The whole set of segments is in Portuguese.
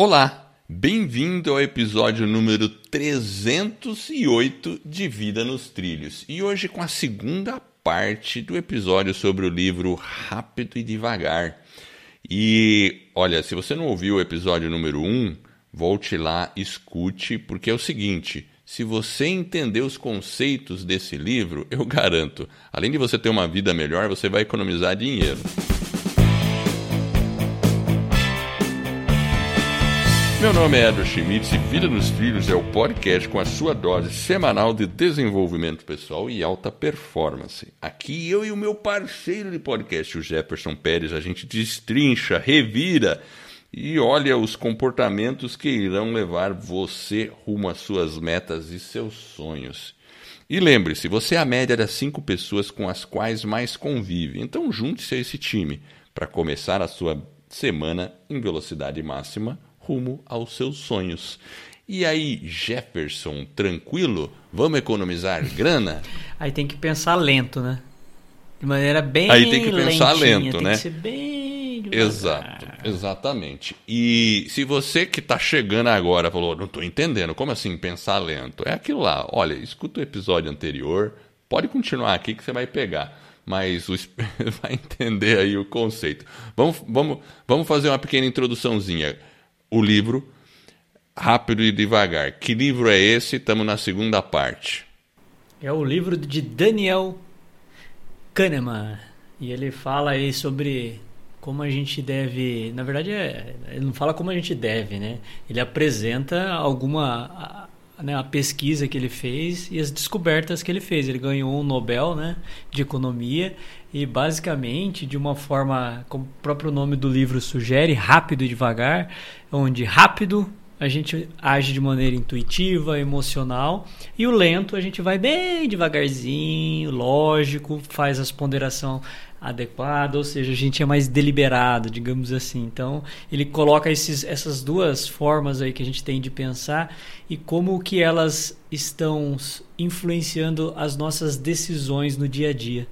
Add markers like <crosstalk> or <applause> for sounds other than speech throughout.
Olá, bem-vindo ao episódio número 308 de Vida nos Trilhos. E hoje com a segunda parte do episódio sobre o livro Rápido e Devagar. E olha, se você não ouviu o episódio número 1, volte lá, escute, porque é o seguinte: se você entender os conceitos desse livro, eu garanto, além de você ter uma vida melhor, você vai economizar dinheiro. Meu nome é Edward Schmitz e Vida nos Filhos é o podcast com a sua dose semanal de desenvolvimento pessoal e alta performance. Aqui eu e o meu parceiro de podcast, o Jefferson Pérez, a gente destrincha, revira e olha os comportamentos que irão levar você rumo às suas metas e seus sonhos. E lembre-se, você é a média das cinco pessoas com as quais mais convive, então junte-se a esse time para começar a sua semana em velocidade máxima rumo aos seus sonhos. E aí, Jefferson, tranquilo? Vamos economizar grana? <laughs> Aí tem que pensar lento, né? De maneira bem Aí tem que pensar lentinha, lento, tem né? Que ser bem devagar. Exato, exatamente. E se você que está chegando agora falou, não estou entendendo, como assim pensar lento? É aquilo lá, olha, escuta o episódio anterior, pode continuar aqui que você vai pegar, mas o, <laughs> vai entender aí o conceito. Vamos, vamos, vamos fazer uma pequena introduçãozinha. O livro, rápido e devagar. Que livro é esse? Estamos na segunda parte. É o livro de Daniel Kahneman. E ele fala aí sobre como a gente deve. Na verdade, é, ele não fala como a gente deve, né? Ele apresenta alguma. Né, a pesquisa que ele fez e as descobertas que ele fez. Ele ganhou um Nobel né, de Economia e, basicamente, de uma forma, como o próprio nome do livro sugere, rápido e devagar, onde rápido a gente age de maneira intuitiva, emocional, e o lento a gente vai bem devagarzinho, lógico, faz as ponderação adequada, ou seja, a gente é mais deliberado, digamos assim. Então, ele coloca esses, essas duas formas aí que a gente tem de pensar e como que elas estão influenciando as nossas decisões no dia a dia.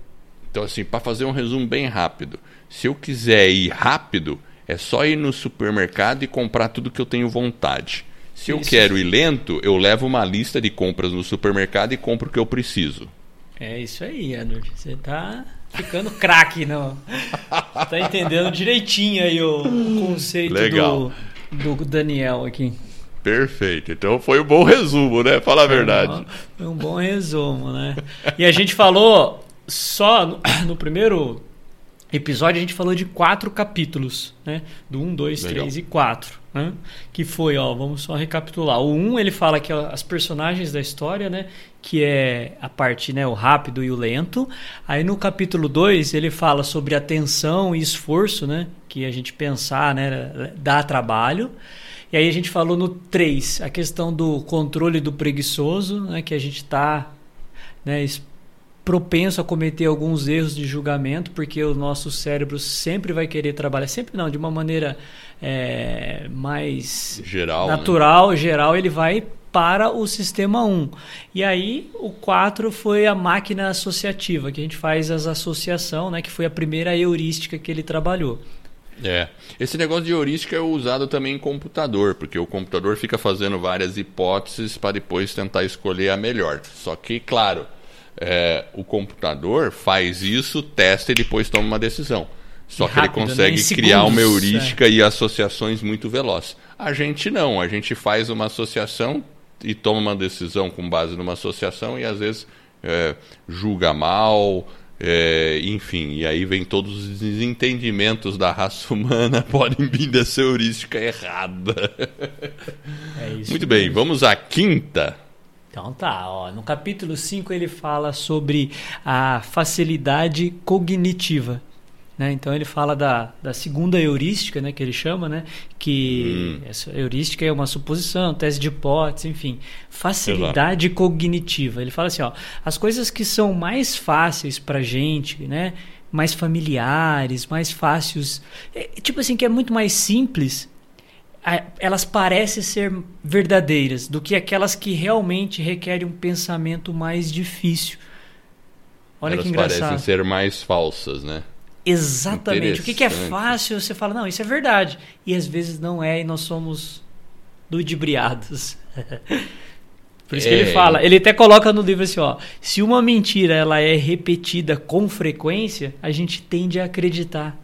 Então, assim, para fazer um resumo bem rápido, se eu quiser ir rápido, é só ir no supermercado e comprar tudo que eu tenho vontade. Se eu Isso. quero ir lento, eu levo uma lista de compras no supermercado e compro o que eu preciso. É isso aí, Edward. Você tá ficando craque, não? tá entendendo direitinho aí o conceito Legal. do, do Daniel aqui. Perfeito. Então foi um bom resumo, né? Fala a verdade. Foi um bom resumo, né? E a gente falou só no, no primeiro episódio, a gente falou de quatro capítulos, né? Do 1, 2, Legal. 3 e 4. Né? Que foi, ó, vamos só recapitular. O 1, ele fala que ó, as personagens da história, né? Que é a parte, né? O rápido e o lento. Aí no capítulo 2, ele fala sobre atenção e esforço, né? Que a gente pensar, né? Dá trabalho. E aí a gente falou no 3, a questão do controle do preguiçoso, né, que a gente está né, propenso a cometer alguns erros de julgamento, porque o nosso cérebro sempre vai querer trabalhar, sempre não, de uma maneira é, mais Geral. né? natural, geral, ele vai para o sistema 1. E aí o 4 foi a máquina associativa, que a gente faz as associação, né, que foi a primeira heurística que ele trabalhou. É. Esse negócio de heurística é usado também em computador, porque o computador fica fazendo várias hipóteses para depois tentar escolher a melhor. Só que, claro, é, o computador faz isso, testa e depois toma uma decisão. Só E que rápido, ele né? consegue Em criar uma segundos, é. heurística e associações muito velozes. A gente não, a gente faz uma associação e toma uma decisão com base numa associação e às vezes é, julga mal, é, enfim, e aí vem todos os desentendimentos da raça humana <laughs> podem vir dessa heurística errada. É isso. Muito bem, vamos à quinta. Então tá, ó, no capítulo 5 ele fala sobre a facilidade cognitiva. Né? Então ele fala da, da segunda heurística, né, que ele chama, né, que essa heurística é uma suposição, tese de hipótese, enfim, facilidade cognitiva. Ele fala assim, ó, as coisas que são mais fáceis pra gente, né, mais familiares, mais fáceis, é, tipo assim que é muito mais simples, elas parecem ser verdadeiras do que aquelas que realmente requerem um pensamento mais difícil. Olha Elas que parecem engraçado. ser mais falsas, né? Exatamente. O que, que é fácil, você fala, não, isso é verdade. E às vezes não é, e nós somos ludibriados. <laughs> Por isso é. que ele é. fala, ele até coloca no livro assim, ó, se uma mentira ela é repetida com frequência, a gente tende a acreditar.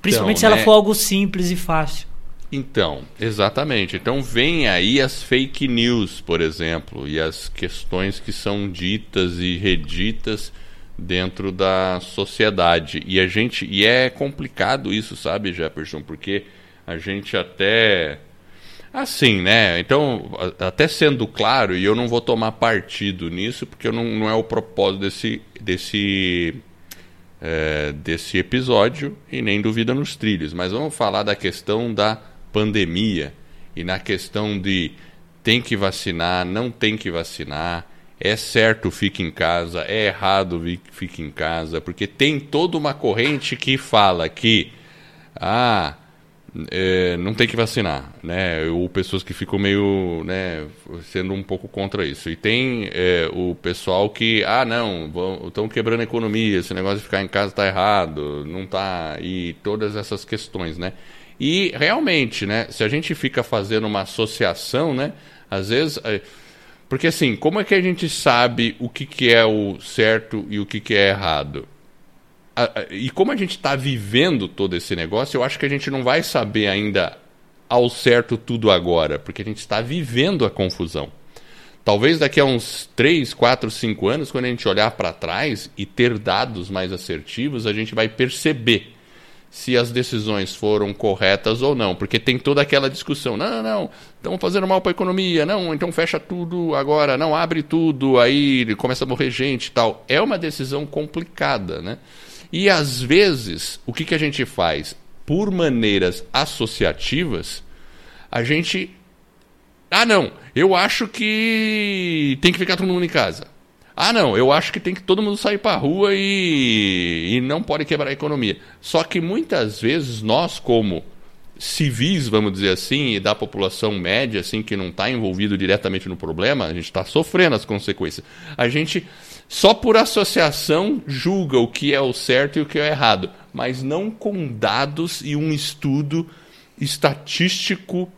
Principalmente então, se ela né? for algo simples e fácil. Então, exatamente. Então vem aí as fake news, por exemplo, e as questões que são ditas e reditas dentro da sociedade. E a gente e é complicado isso, sabe, Jefferson, porque a gente até assim, né? Então, até sendo claro, e eu não vou tomar partido nisso, porque não, não é o propósito desse desse é, desse episódio e nem duvida nos trilhos, mas vamos falar da questão da pandemia e na questão de tem que vacinar, não tem que vacinar, é certo fique em casa, é errado fique em casa, porque tem toda uma corrente que fala que ah, é, não tem que vacinar, né? Ou pessoas que ficam meio, né, sendo um pouco contra isso. E tem é, o pessoal que, ah, não, estão quebrando a economia, esse negócio de ficar em casa está errado, não está e todas essas questões, né? E realmente, né, se a gente fica fazendo uma associação, né, às vezes. É, porque assim, como é que a gente sabe o que, que é o certo e o que, que é errado? E como a gente está vivendo todo esse negócio, eu acho que a gente não vai saber ainda ao certo tudo agora, porque a gente está vivendo a confusão. Talvez daqui a uns 3, 4, 5 anos, quando a gente olhar para trás e ter dados mais assertivos, a gente vai perceber se as decisões foram corretas ou não, porque tem toda aquela discussão, não, não, estão fazendo mal para a economia, não, então fecha tudo agora, não abre tudo, aí começa a morrer gente e tal. É uma decisão complicada, né? E às vezes, o que, que a gente faz? Por maneiras associativas, a gente. Ah, não, eu acho que tem que ficar todo mundo em casa. Ah, não, eu acho que tem que todo mundo sair para a rua e, e não pode quebrar a economia. Só que muitas vezes nós, como civis, vamos dizer assim, e da população média, assim, que não está envolvido diretamente no problema, a gente está sofrendo as consequências. A gente, só por associação, julga o que é o certo e o que é o errado, mas não com dados e um estudo estatístico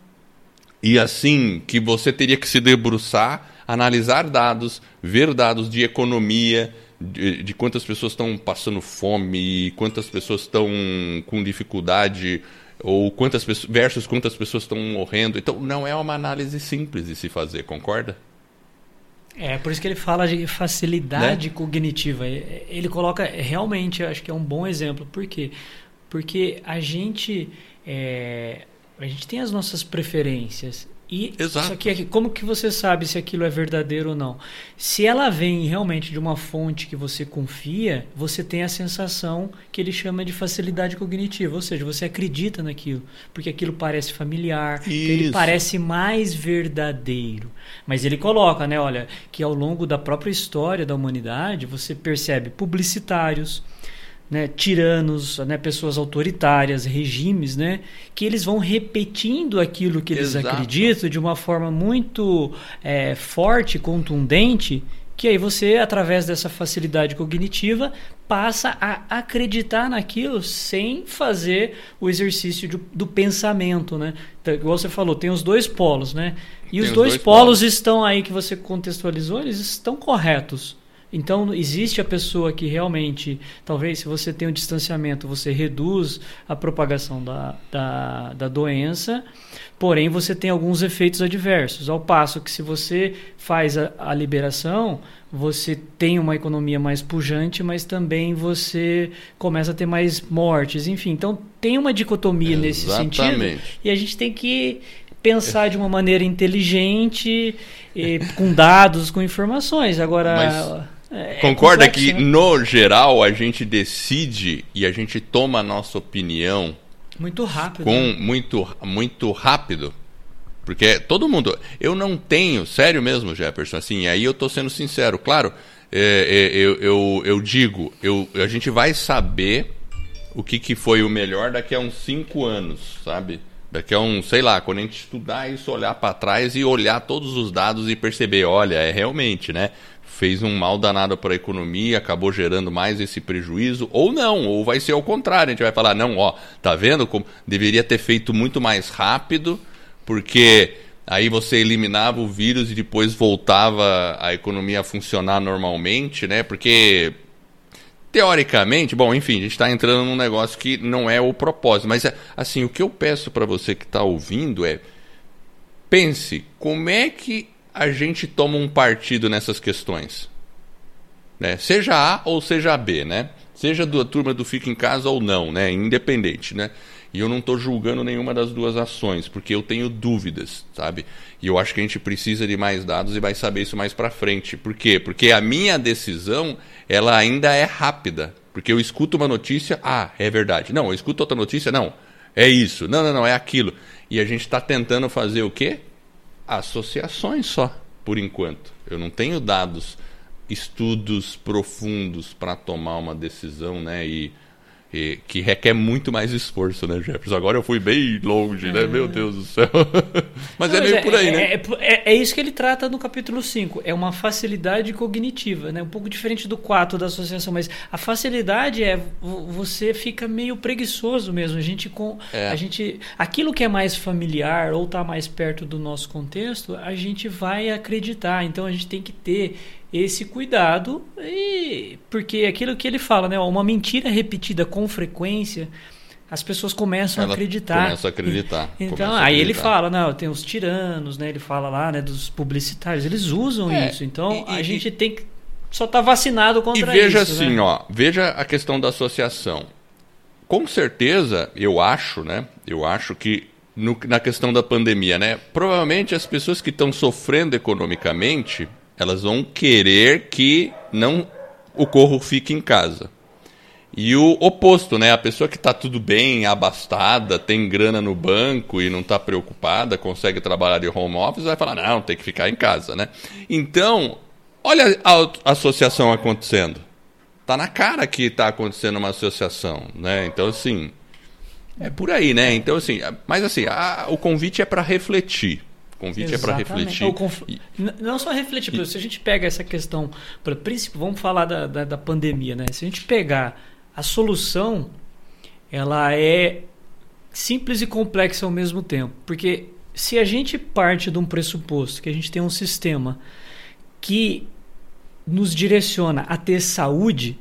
e assim que você teria que se debruçar analisar dados, ver dados de economia, de, de quantas pessoas estão passando fome, quantas pessoas estão com dificuldade ou quantas pessoas versus quantas pessoas estão morrendo. Então não é uma análise simples de se fazer, concorda? É, por isso que ele fala de facilidade né? cognitiva. Ele coloca realmente, acho que é um bom exemplo. Por quê? Porque a gente é, a gente tem as nossas preferências e Exato. Só que como que você sabe se aquilo é verdadeiro ou não? Se ela vem realmente de uma fonte que você confia, você tem a sensação que ele chama de facilidade cognitiva, ou seja, você acredita naquilo, porque aquilo parece familiar, ele parece mais verdadeiro. Mas ele coloca, né, olha, que ao longo da própria história da humanidade, você percebe publicitários, né, tiranos, né, pessoas autoritárias, regimes, né, que eles vão repetindo aquilo que eles Exato. acreditam de uma forma muito é, forte, contundente, que aí você, através dessa facilidade cognitiva, passa a acreditar naquilo sem fazer o exercício de, do pensamento, né? Então, igual você falou, tem os dois polos, né? E os, os dois, dois polos, polos estão aí que você contextualizou, eles estão corretos. Então, existe a pessoa que realmente, talvez se você tem um distanciamento, você reduz a propagação da, da, da, doença, porém você tem alguns efeitos adversos. Ao passo que se você faz a, a liberação, você tem uma economia mais pujante, mas também você começa a ter mais mortes, enfim. Então, tem uma dicotomia Exatamente. nesse sentido. E a gente tem que pensar de uma maneira inteligente, e, com dados, com informações. Agora. Mas é, é, Concorda que, né? no geral, a gente decide e a gente toma a nossa opinião muito rápido. Com né? muito, muito rápido. Porque todo mundo. Eu não tenho, sério mesmo, Jefferson, assim, aí eu tô sendo sincero. Claro, é, é, eu, eu, eu digo, eu, a gente vai saber o que, que foi o melhor daqui a uns cinco anos, sabe? Daqui a um, sei lá, quando a gente estudar isso, olhar para trás e olhar todos os dados e perceber, olha, é realmente, né? Fez um mal danado para a economia, acabou gerando mais esse prejuízo, ou não, ou vai ser ao contrário, a gente vai falar, não, ó, tá vendo como deveria ter feito muito mais rápido, porque aí você eliminava o vírus e depois voltava a economia a funcionar normalmente, né? Porque teoricamente, bom, enfim, a gente está entrando num negócio que não é o propósito. Mas, assim, o que eu peço para você que está ouvindo é pense como é que a gente toma um partido nessas questões. Né? Seja A ou seja B, né? Seja da turma do Fica em Casa ou não, né? Independente, né? E eu não estou julgando nenhuma das duas ações, porque eu tenho dúvidas, sabe? E eu acho que a gente precisa de mais dados e vai saber isso mais para frente. Por quê? Porque a minha decisão, ela ainda é rápida. Porque eu escuto uma notícia, ah, é verdade. Não, eu escuto outra notícia, não, é isso. Não, não, não, é aquilo. E a gente está tentando fazer o quê? Associações só, por enquanto. Eu não tenho dados, estudos profundos para tomar uma decisão, né? E e, que requer muito mais esforço, né, Jefferson? Agora eu fui bem longe, é. né? Meu Deus do céu. <laughs> mas Não, é meio é, por aí, né? É, é, é, isso que ele trata no capítulo 5. É uma facilidade cognitiva, né? Um pouco diferente do 4 da associação, mas a facilidade é você fica meio preguiçoso mesmo. A gente com é. a gente aquilo que é mais familiar ou está mais perto do nosso contexto, a gente vai acreditar. Então a gente tem que ter esse cuidado e porque aquilo que ele fala, né, uma mentira repetida com frequência, as pessoas começam Ela a acreditar. Começa a acreditar. <laughs> Então, aí acreditar. ele fala, não, tem os tiranos, né? Ele fala lá, né, dos publicitários, eles usam é, isso. Então, e, a e, gente tem que só estar tá vacinado contra isso. E veja isso, assim, né? ó, veja a questão da associação. Com certeza, eu acho, né? Eu acho que no, na questão da pandemia, né? Provavelmente as pessoas que estão sofrendo economicamente, elas vão querer que não o corro fique em casa. E o oposto, né? A pessoa que está tudo bem, abastada, tem grana no banco e não está preocupada, consegue trabalhar de home office, vai falar, não, tem que ficar em casa, né? Então, olha a associação acontecendo. Tá na cara que está acontecendo uma associação, né? Então, assim, é por aí, né? Então, assim, mas assim, a, o convite é para refletir convite Exatamente. é para refletir. Conf... E... Não só refletir, e... se a gente pega essa questão, princípio, vamos falar da, da, da, pandemia, né? Se a gente pegar a solução, ela é simples e complexa ao mesmo tempo. Porque se a gente parte de um pressuposto que a gente tem um sistema que nos direciona a ter saúde,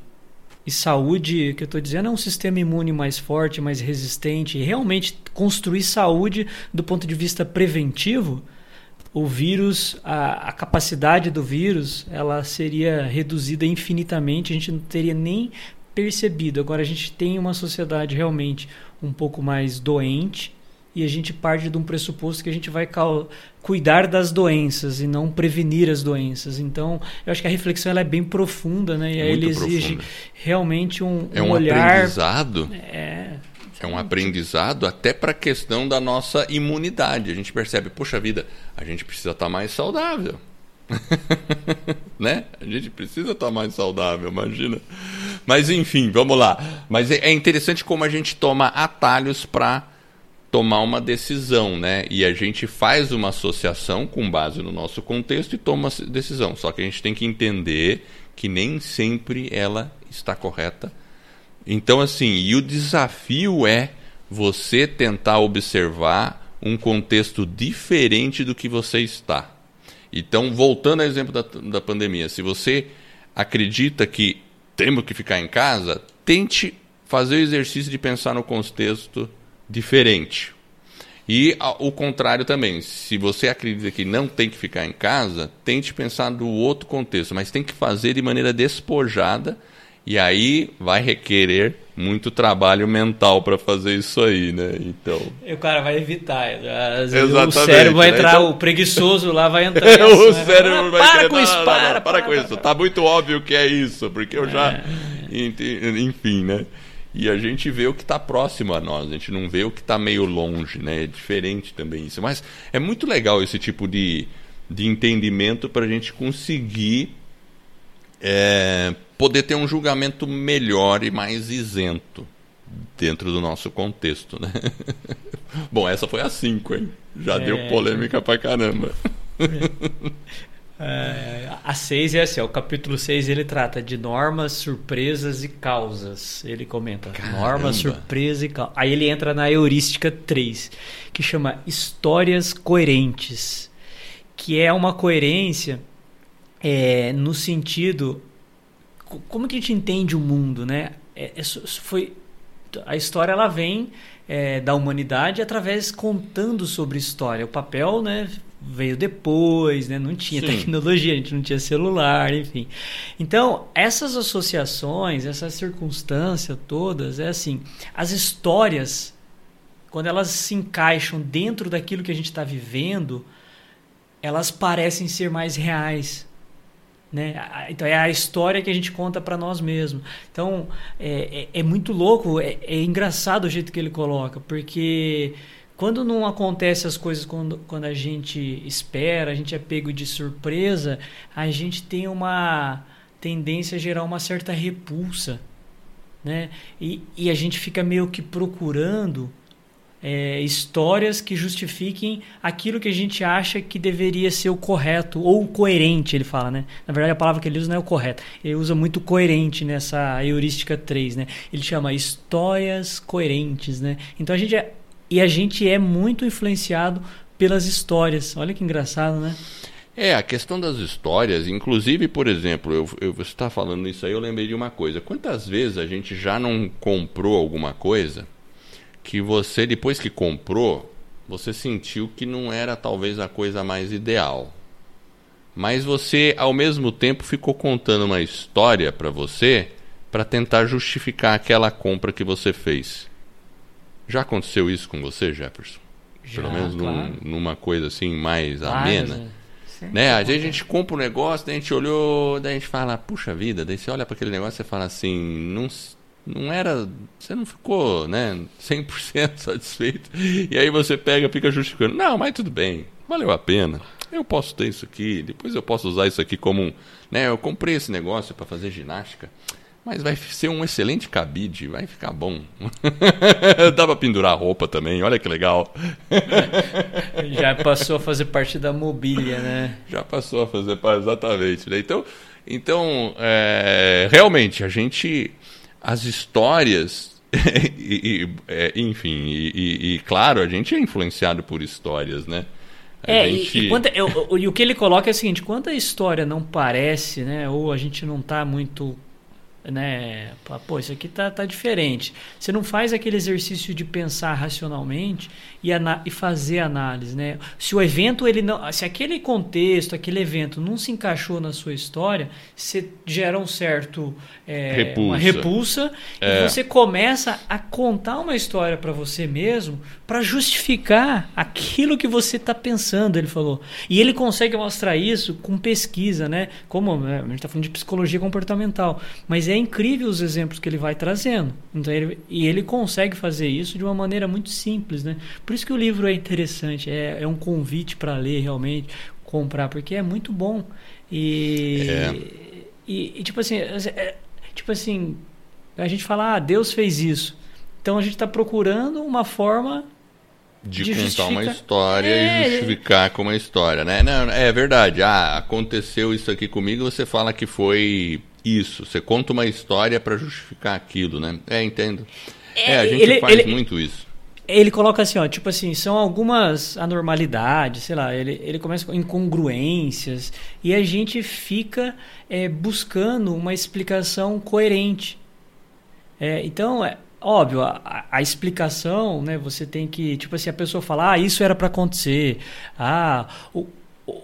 e saúde, que eu estou dizendo, é um sistema imune mais forte, mais resistente, e realmente construir saúde do ponto de vista preventivo, o vírus, a, a, capacidade do vírus, ela seria reduzida infinitamente, a gente não teria nem percebido. Agora a gente tem uma sociedade realmente um pouco mais doente e a gente parte de um pressuposto que a gente vai cuidar das doenças e não prevenir as doenças. Então, eu acho que a reflexão ela é bem profunda, né? E aí ele exige profunda. realmente um, é um, um olhar. Aprendizado. É. É um aprendizado até para a questão da nossa imunidade. A gente percebe, poxa vida, a gente precisa estar tá mais saudável. <laughs> né? A gente precisa estar tá mais saudável, imagina. Mas enfim, vamos lá. Mas é, é interessante como a gente toma atalhos para tomar uma decisão, né? E a gente faz uma associação com base no nosso contexto e toma uma decisão. Só que a gente tem que entender que nem sempre ela está correta. Então, assim, e o desafio é você tentar observar um contexto diferente do que você está. Então, voltando ao exemplo da, da pandemia, se você acredita que temos que ficar em casa, tente fazer o exercício de pensar no contexto diferente. E o contrário também, se você acredita que não tem que ficar em casa, tente pensar no outro contexto, mas tem que fazer de maneira despojada e aí vai requerer muito trabalho mental para fazer isso aí, né? Então. E o cara vai evitar. Exatamente, o cérebro vai né? entrar, então... o preguiçoso lá vai <laughs> entrar. o né? cérebro ah, vai para querer, com isso, para, para, para, com isso. Tá muito óbvio que é isso, porque eu já. É. Enfim, né? E a gente vê o que está próximo a nós, a gente não vê o que está meio longe, né? É diferente também isso. Mas é muito legal esse tipo de, de entendimento para a gente conseguir é, poder ter um julgamento melhor e mais isento. dentro do nosso contexto, né? <laughs> Bom, essa foi a 5, hein? Já é... deu polêmica pra caramba. É, a 6 é assim, ó, o capítulo 6 ele trata de normas, surpresas e causas. Ele comenta normas, surpresa e causas. Aí ele entra na heurística 3, que chama histórias coerentes, que é uma coerência é, no sentido como que a gente entende o mundo, né? É, é, foi a história ela vem é, da humanidade através contando sobre história. O papel, né, veio depois, né? Não tinha Sim. tecnologia, a gente não tinha celular, enfim. Então, essas associações, essas circunstâncias todas, é assim, as histórias, quando elas se encaixam dentro daquilo que a gente está vivendo, elas parecem ser mais reais. Né? Então é a história que a gente conta para nós mesmos. Então é, é, é muito louco, é, é engraçado o jeito que ele coloca, porque quando não acontece as coisas quando, quando a gente espera, a gente é pego de surpresa, a gente tem uma tendência a gerar uma certa repulsa. Né? E, e a gente fica meio que procurando é, histórias que justifiquem aquilo que a gente acha que deveria ser o correto ou o coerente, ele fala, né? Na verdade, a palavra que ele usa não é o correto. Ele usa muito coerente nessa heurística 3, né? Ele chama histórias coerentes, né? Então a gente é, e a gente é muito influenciado pelas histórias. Olha que engraçado, né? É, a questão das histórias, inclusive, por exemplo, eu, eu, você está falando isso aí, eu lembrei de uma coisa. Quantas vezes a gente já não comprou alguma coisa que você, depois que comprou, você sentiu que não era talvez a coisa mais ideal. Mas você, ao mesmo tempo, ficou contando uma história para você para tentar justificar aquela compra que você fez. Já aconteceu isso com você, Jefferson? Já, Pelo menos claro. num, numa coisa assim mais amena. É. Né? Às vezes a gente compra um negócio, daí a gente olhou, daí a gente fala, puxa vida, daí você olha para aquele negócio e fala assim, não, não era. Você não ficou né, 100% <laughs> satisfeito. E aí você pega fica justificando. Não, mas tudo bem, valeu a pena. Eu posso ter isso aqui, depois eu posso usar isso aqui como um. Né, eu comprei esse negócio para fazer ginástica. Mas vai ser um excelente cabide, vai ficar bom. <laughs> Dá pra pendurar roupa também, olha que legal. <laughs> Já passou a fazer parte da mobília, né? Já passou a fazer parte, exatamente. Né? Então, então é, realmente, a gente. As histórias. <laughs> e, e, é, enfim, e, e, claro, a gente é influenciado por histórias, né? A é, gente... e, quanta, eu, e o que ele coloca é o seguinte: quando a história não parece, né, ou a gente não está muito né? Pô, isso aqui tá, tá diferente. Você não faz aquele exercício de pensar racionalmente e, e fazer análise, né? Se o evento ele não, se aquele contexto, aquele evento não se encaixou na sua história, você gera um certo é, repulsa. uma repulsa é. e você começa a contar uma história para você mesmo para justificar aquilo que você está pensando. Ele falou e ele consegue mostrar isso com pesquisa, né? Como né, a gente está falando de psicologia comportamental, mas é incrível os exemplos que ele vai trazendo. Então ele, e ele consegue fazer isso de uma maneira muito simples, né? Por isso que o livro é interessante, é, é um convite para ler realmente, comprar, porque é muito bom. E, é. e, e, tipo assim, é, tipo assim, a gente fala, ah, Deus fez isso. Então a gente está procurando uma forma de, de contar uma história é... e justificar com uma história, né? Não, é verdade. Ah, aconteceu isso aqui comigo, você fala que foi isso. Você conta uma história para justificar aquilo, né? É, entendo. É, é a gente ele, faz ele, muito isso ele coloca assim, ó, tipo assim, são algumas anormalidades, sei lá, ele, ele começa com incongruências e a gente fica é, buscando uma explicação coerente. É, então, é óbvio, a, a, explicação, né, você tem que, tipo assim, a pessoa fala, ah, isso era para acontecer, ah, o,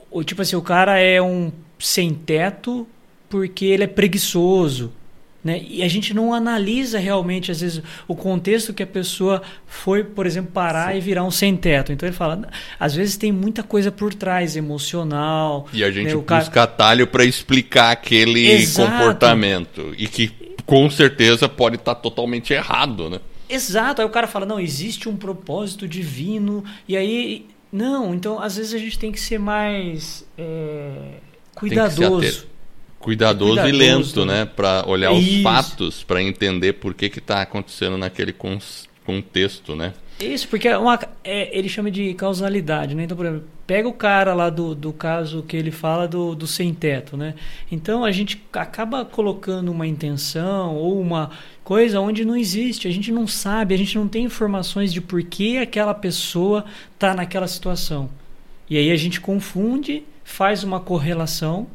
o, tipo assim, o cara é um sem teto porque ele é preguiçoso, né? E a gente não analisa realmente, às vezes, o contexto que a pessoa foi, por exemplo, parar Sim. e virar um sem-teto. Então ele fala, às vezes tem muita coisa por trás, emocional. E a gente né? busca cara... atalho para explicar aquele Exato. comportamento. E que com certeza pode estar tá totalmente errado, né? Exato. Aí o cara fala, não, existe um propósito divino. E aí. Não, então às vezes a gente tem que ser mais é, cuidadoso Cuidadoso, cuidadoso e lento, também. né? Para olhar os Isso. fatos, para entender por que que tá acontecendo naquele con- contexto, né? Isso, porque é uma, é, ele chama de causalidade, né? Então, por exemplo, pega o cara lá do, do caso que ele fala do, do sem-teto, né? Então, a gente acaba colocando uma intenção ou uma coisa onde não existe. A gente não sabe, a gente não tem informações de por que aquela pessoa está naquela situação. E aí a gente confunde, faz uma correlação,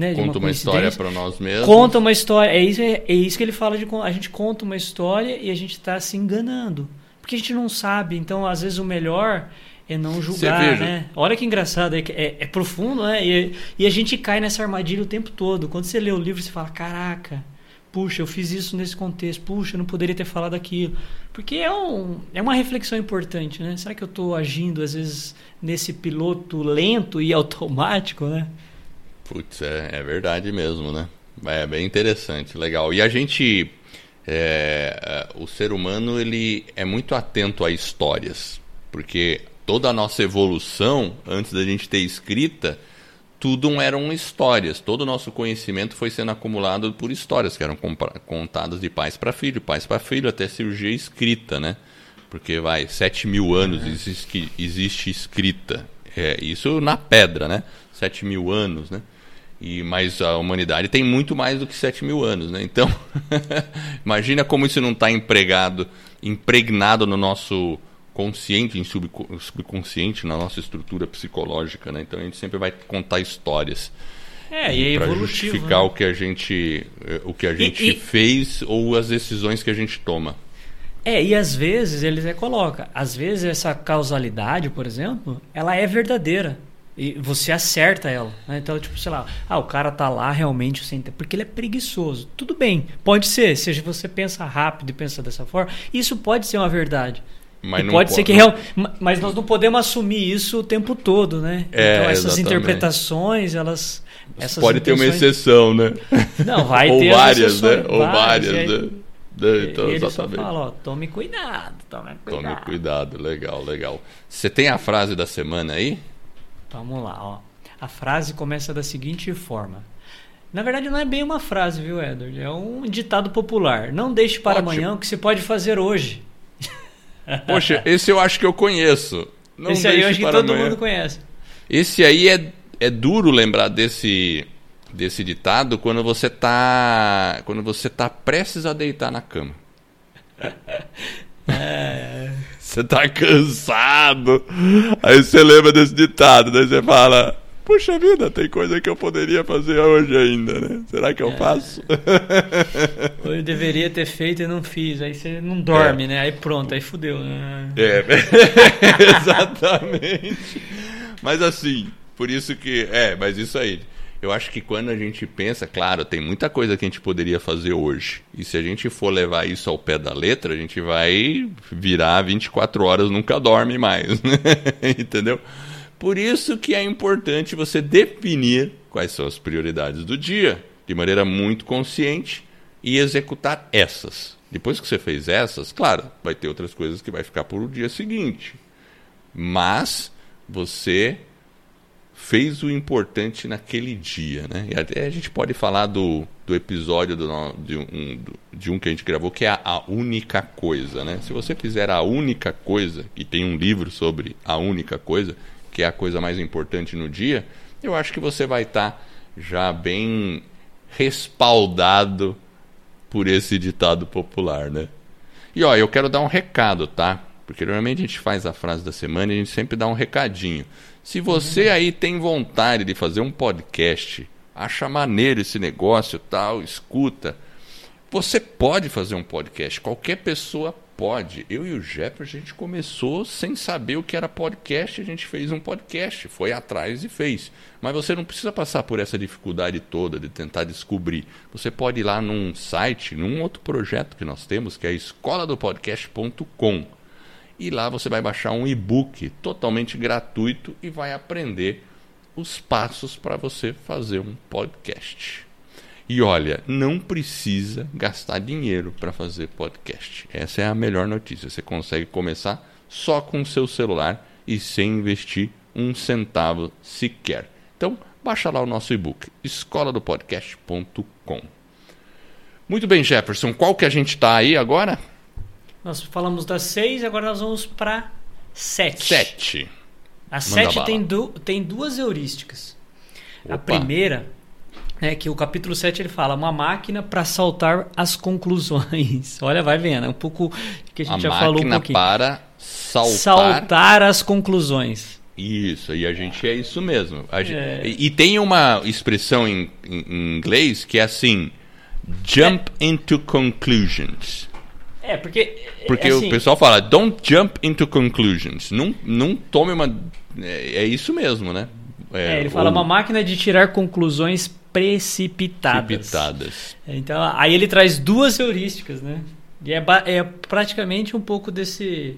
né? Conta uma história coincidência. para nós mesmos. Conta uma história. É isso, é, é isso que ele fala de. A gente conta uma história e a gente está se enganando. Porque a gente não sabe. Então, às vezes, o melhor é não julgar, né? Olha que engraçado. É, é, é profundo, né? E, e a gente cai nessa armadilha o tempo todo. Quando você lê o livro, você fala: caraca. Puxa, eu fiz isso nesse contexto. Puxa, eu não poderia ter falado aquilo. Porque é, um, é uma reflexão importante, né? Será que eu estou agindo, às vezes, nesse piloto lento e automático, né? Putz, é, é verdade mesmo, né? É bem interessante, legal. E a gente, é, é, o ser humano, ele é muito atento a histórias, porque toda a nossa evolução, antes da gente ter escrita, tudo eram histórias. Todo o nosso conhecimento foi sendo acumulado por histórias que eram contadas de pais para filho, pais para filho, até cirurgia escrita, né? Porque vai, sete mil anos existe, existe escrita. É, isso na pedra, né? Sete mil anos, né? E, mas a humanidade tem muito mais do que 7 mil anos, né? Então, <laughs> imagina como isso não está empregado, impregnado no nosso consciente, em subco- subconsciente, na nossa estrutura psicológica, né? Então a gente sempre vai contar histórias É, e é para evolutivo. justificar né? o que a gente, eh, o que a gente e- fez ou as decisões que a gente toma. É, e às vezes ele até coloca, às vezes essa causalidade, por exemplo, ela é verdadeira. E você acerta ela. né? Então, tipo, sei lá, ah, o cara tá lá realmente sem porque ele é preguiçoso. Tudo bem, pode ser. Se você pensa rápido e pensa dessa forma, isso pode ser uma verdade. Mas E não pode ser pode- que real, ma- mas nós não podemos assumir isso o tempo todo, né? É, então essas exatamente. interpretações, elas essas Pode ter uma intenções- exceção, né? Não, vai <laughs> Ou ter as várias, né? Ou várias, aí- né? Então, ele só fala, ó, tome cuidado, tome cuidado. Tome cuidado, legal, legal. Você tem a frase da semana aí? Vamos lá, ó. A frase começa da seguinte forma. Na verdade, não é bem uma frase, viu, Edward? É um ditado popular. Não deixe para Ótimo. amanhã o que se pode fazer hoje. Poxa, esse eu acho que eu conheço. Não Esse aí eu acho que todo amanhã. mundo conhece. Esse aí é, é duro lembrar desse, desse ditado quando você tá quando você tá prestes a deitar na cama. <laughs> É, Você tá cansado. Aí você lembra desse ditado, daí você fala: Puxa vida, tem coisa que eu poderia fazer hoje ainda, né? Será que eu faço? <laughs> eu deveria ter feito e não fiz. Aí você não dorme, né? Aí pronto, aí fudeu. né? É, <laughs> exatamente. <laughs> Mas assim, por isso que. É, mas isso aí. Eu acho que quando a gente pensa, claro, tem muita coisa que a gente poderia fazer hoje. E se a gente for levar isso ao pé da letra, a gente vai virar 24 horas, nunca dorme mais. <laughs> né? Entendeu? Por isso que é importante você definir quais são as prioridades do dia, de maneira muito consciente, e executar essas. Depois que você fez essas, claro, vai ter outras coisas que vai ficar por o dia seguinte. Mas você fez o importante naquele dia, né? E até a gente pode falar do, do episódio do, de, um, de um que a gente gravou que é a, a única coisa, né? Se você fizer a única coisa, e tem um livro sobre a única coisa, que é a coisa mais importante no dia, eu acho que você vai estar já bem respaldado por esse ditado popular, né? E ó, eu quero dar um recado, tá? Porque normalmente a gente faz a frase da semana e a gente sempre dá um recadinho. Se você aí tem vontade de fazer um podcast, acha maneiro esse negócio, tal, escuta, você pode fazer um podcast. Qualquer pessoa pode. Eu e o Jefferson, a gente começou sem saber o que era podcast, a gente fez um podcast, foi atrás e fez. Mas você não precisa passar por essa dificuldade toda de tentar descobrir. Você pode ir lá num site, num outro projeto que nós temos, que é escola do podcast.com. E lá você vai baixar um e-book totalmente gratuito e vai aprender os passos para você fazer um podcast. E olha, não precisa gastar dinheiro para fazer podcast. Essa é a melhor notícia. Você consegue começar só com o seu celular e sem investir um centavo sequer. Então, baixa lá o nosso e-book, escola do podcast.com. Muito bem, Jefferson, qual que a gente está aí agora? Nós falamos das seis, agora nós vamos para sete. Sete. A Manda sete tem, du tem duas heurísticas. A Opa. primeira é que o capítulo 7 ele fala uma máquina para saltar as conclusões. <laughs> Olha, vai vendo, é um pouco que a gente A já falou um pouquinho. para saltar. Saltar as conclusões. Isso, e a gente é isso mesmo. A gente- É. E, e tem uma expressão em, em- em inglês que é assim: jump into conclusions. É, porque. Porque assim, o pessoal fala, don't jump into conclusions. Não, não tome uma. É, é isso mesmo, né? É, ele fala ou uma máquina de tirar conclusões precipitadas. precipitadas. Então, aí ele traz duas heurísticas, né? E é, é praticamente um pouco desse,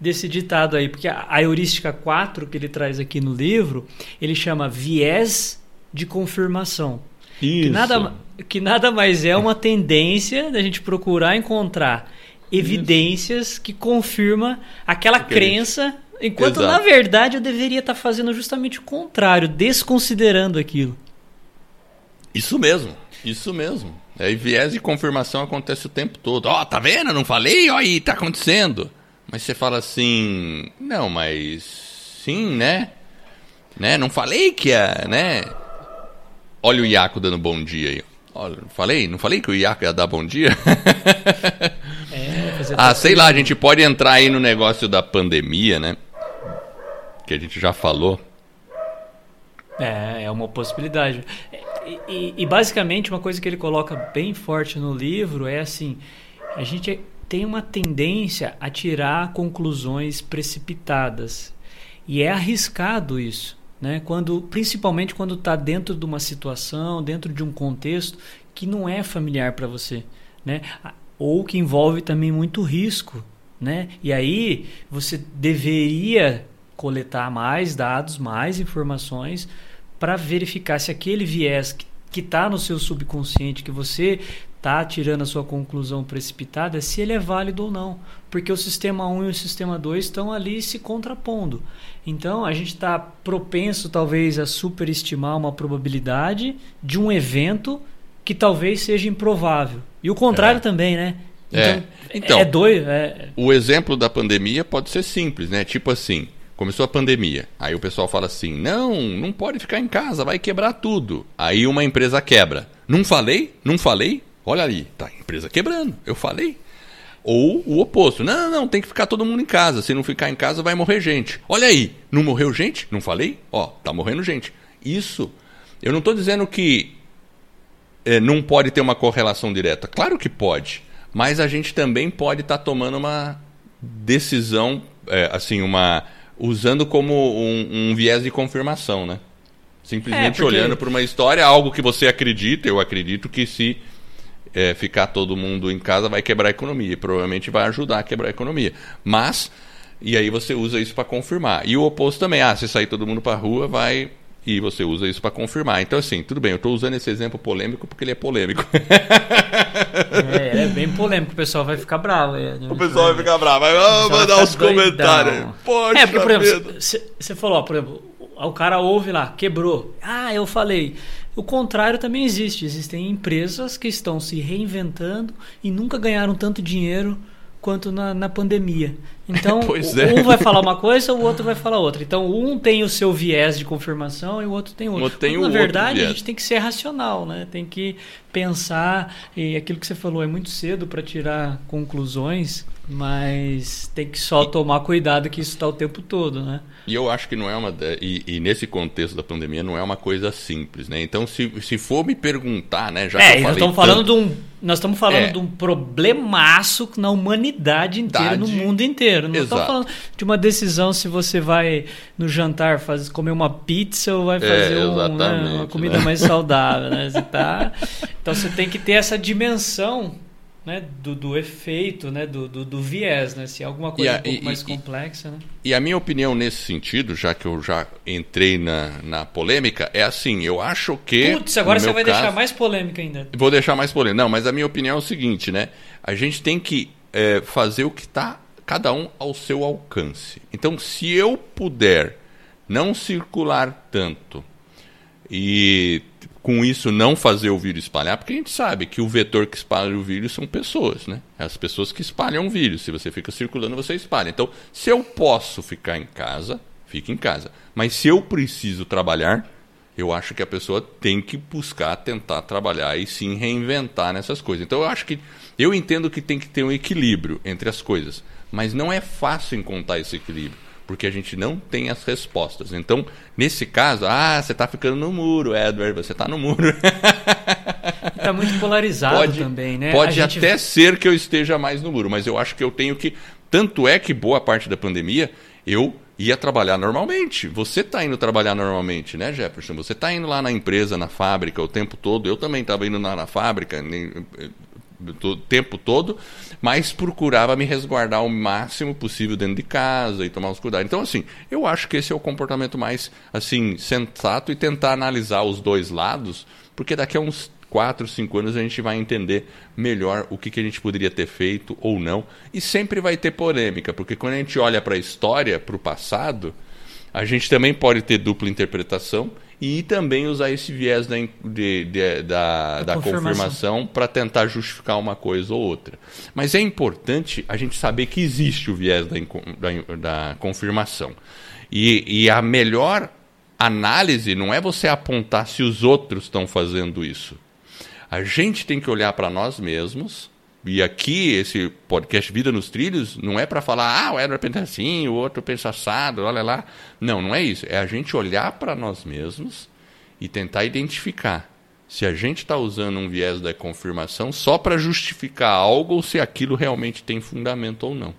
desse ditado aí, porque a, a heurística 4 que ele traz aqui no livro, ele chama viés de confirmação. Isso. Que nada, que nada mais é uma tendência da gente procurar encontrar evidências que confirma aquela Que a gente- crença, enquanto Exato. na verdade eu deveria estar fazendo justamente o contrário, desconsiderando aquilo. Isso mesmo, isso mesmo. Aí viés de confirmação acontece o tempo todo. Ó, tá vendo? Não falei? Ó, aí, tá acontecendo. Mas você fala assim, não, mas sim, né? Né? Não falei que é, né? Olha o Iaco dando bom dia aí. Olha, não falei? Não falei que o Iaco ia dar bom dia? <laughs> Fazer ah, sei lá, a gente pode entrar aí no negócio da pandemia, né? Que a gente já falou. É, é uma possibilidade. E, e- e, basicamente uma coisa que ele coloca bem forte no livro é assim: a gente tem uma tendência a tirar conclusões precipitadas. E é arriscado isso. Né? Quando, principalmente quando está dentro de uma situação, dentro de um contexto que não é familiar para você. Né? Ou que envolve também muito risco. Né? E aí você deveria coletar mais dados, mais informações para verificar se aquele viés que está no seu subconsciente, que você está tirando a sua conclusão precipitada, se ele é válido ou não. Porque o sistema 1 e o sistema 2 estão ali se contrapondo. Então a gente está propenso talvez a superestimar uma probabilidade de um evento que talvez seja improvável. E o contrário É. também, né? É. Então, é doido. É, O exemplo da pandemia pode ser simples, né? Tipo assim, começou a pandemia. Aí o pessoal fala assim: não, não pode ficar em casa, vai quebrar tudo. Aí uma empresa quebra. Não falei? Não falei? Olha ali, tá a empresa quebrando. Eu falei. Ou o oposto. Não, não, tem que ficar todo mundo em casa. Se não ficar em casa, vai morrer gente. Olha aí, não morreu gente? Não falei? Ó, tá morrendo gente. Isso. Eu não tô dizendo que é, não pode ter uma correlação direta. Claro que pode. Mas a gente também pode estar tomando uma decisão, é, assim, uma. usando como um, um viés de confirmação, né? Simplesmente É, porque- olhando para uma história, algo que você acredita, eu acredito que se é, ficar todo mundo em casa vai quebrar a economia. E provavelmente vai ajudar a quebrar a economia. Mas, e aí você usa isso para confirmar. E o oposto também, ah, se sair todo mundo para rua, vai. E você usa isso para confirmar. Então, assim, tudo bem, eu estou usando esse exemplo polêmico porque ele é polêmico. é, é bem polêmico, o pessoal vai ficar bravo. é, o pessoal vai ficar bravo, vai mandar ficar os comentários. Poxa, é, porque, por exemplo, você falou, ó, por exemplo, o cara ouve lá, quebrou. Ah, eu falei. O contrário também existe. Existem empresas que estão se reinventando e nunca ganharam tanto dinheiro quanto na, na pandemia. Então, <laughs> é. um vai falar uma coisa, o outro vai falar outra. Então, um tem o seu viés de confirmação e o outro tem outro. outro tem Mas, na verdade, viés. a gente tem que ser racional, né? Tem que pensar e aquilo que você falou é muito cedo para tirar conclusões, mas tem que só tomar cuidado que isso está o tempo todo, né? E eu acho que não é uma. E, e nesse contexto da pandemia não é uma coisa simples, né? Então, se, se for me perguntar, né? Já que é, eu e nós estamos falando tanto- de um nós estamos falando É. de um problemaço na humanidade inteira, no mundo inteiro. Não estamos falando de uma decisão se você vai no jantar fazer, comer uma pizza ou vai fazer um, né, uma comida né? mais saudável. Né? Você <laughs> tá... Então você tem que ter essa dimensão né, do, do efeito, né, do, do, do viés. Né? Se é alguma coisa a- um pouco e- mais e- complexa. Né? E a minha opinião nesse sentido, já que eu já entrei na, na polêmica, é assim: eu acho que. Putz, agora você vai caso- deixar mais polêmica ainda. Vou deixar mais polêmico. Não, mas a minha opinião é o seguinte, né? A gente tem que é, fazer o que está cada um ao seu alcance. Então, se eu puder não circular tanto e com isso não fazer o vírus espalhar, porque a gente sabe que o vetor que espalha o vírus são pessoas, né? As pessoas que espalham o vírus. Se você fica circulando, você espalha. Então, se eu posso ficar em casa, fique em casa. Mas se eu preciso trabalhar, eu acho que a pessoa tem que buscar tentar trabalhar e sim reinventar nessas coisas. Então, eu acho que eu entendo que tem que ter um equilíbrio entre as coisas, mas não é fácil encontrar esse equilíbrio porque a gente não tem as respostas. Então, nesse caso, ah, você está ficando no muro, Edward, você está no muro. Está muito polarizado pode, também, né? Pode gente... até ser que eu esteja mais no muro, mas eu acho que eu tenho que. Tanto é que boa parte da pandemia eu ia trabalhar normalmente. Você está indo trabalhar normalmente, né, Jefferson? Você está indo lá na empresa, na fábrica o tempo todo. Eu também estava indo na, na fábrica o tempo todo, mas procurava me resguardar o máximo possível dentro de casa e tomar os cuidados. Então, assim, eu acho que esse é o comportamento mais assim sensato e tentar analisar os dois lados, porque daqui a uns 4, 5 anos a gente vai entender melhor o que, que a gente poderia ter feito ou não. E sempre vai ter polêmica, porque quando a gente olha para a história, para o passado, a gente também pode ter dupla interpretação e também usar esse viés da, de, de, da, da confirmação para tentar justificar uma coisa ou outra. Mas é importante a gente saber que existe o viés da, da, da confirmação. E, e a melhor análise não é você apontar se os outros estão fazendo isso. A gente tem que olhar para nós mesmos e aqui, esse podcast Vida nos Trilhos, não é para falar, ah, o Edward pensa assim, o outro pensa assado, olha lá. Não, não é isso. É a gente olhar para nós mesmos e tentar identificar se a gente está usando um viés da confirmação só para justificar algo ou se aquilo realmente tem fundamento ou não.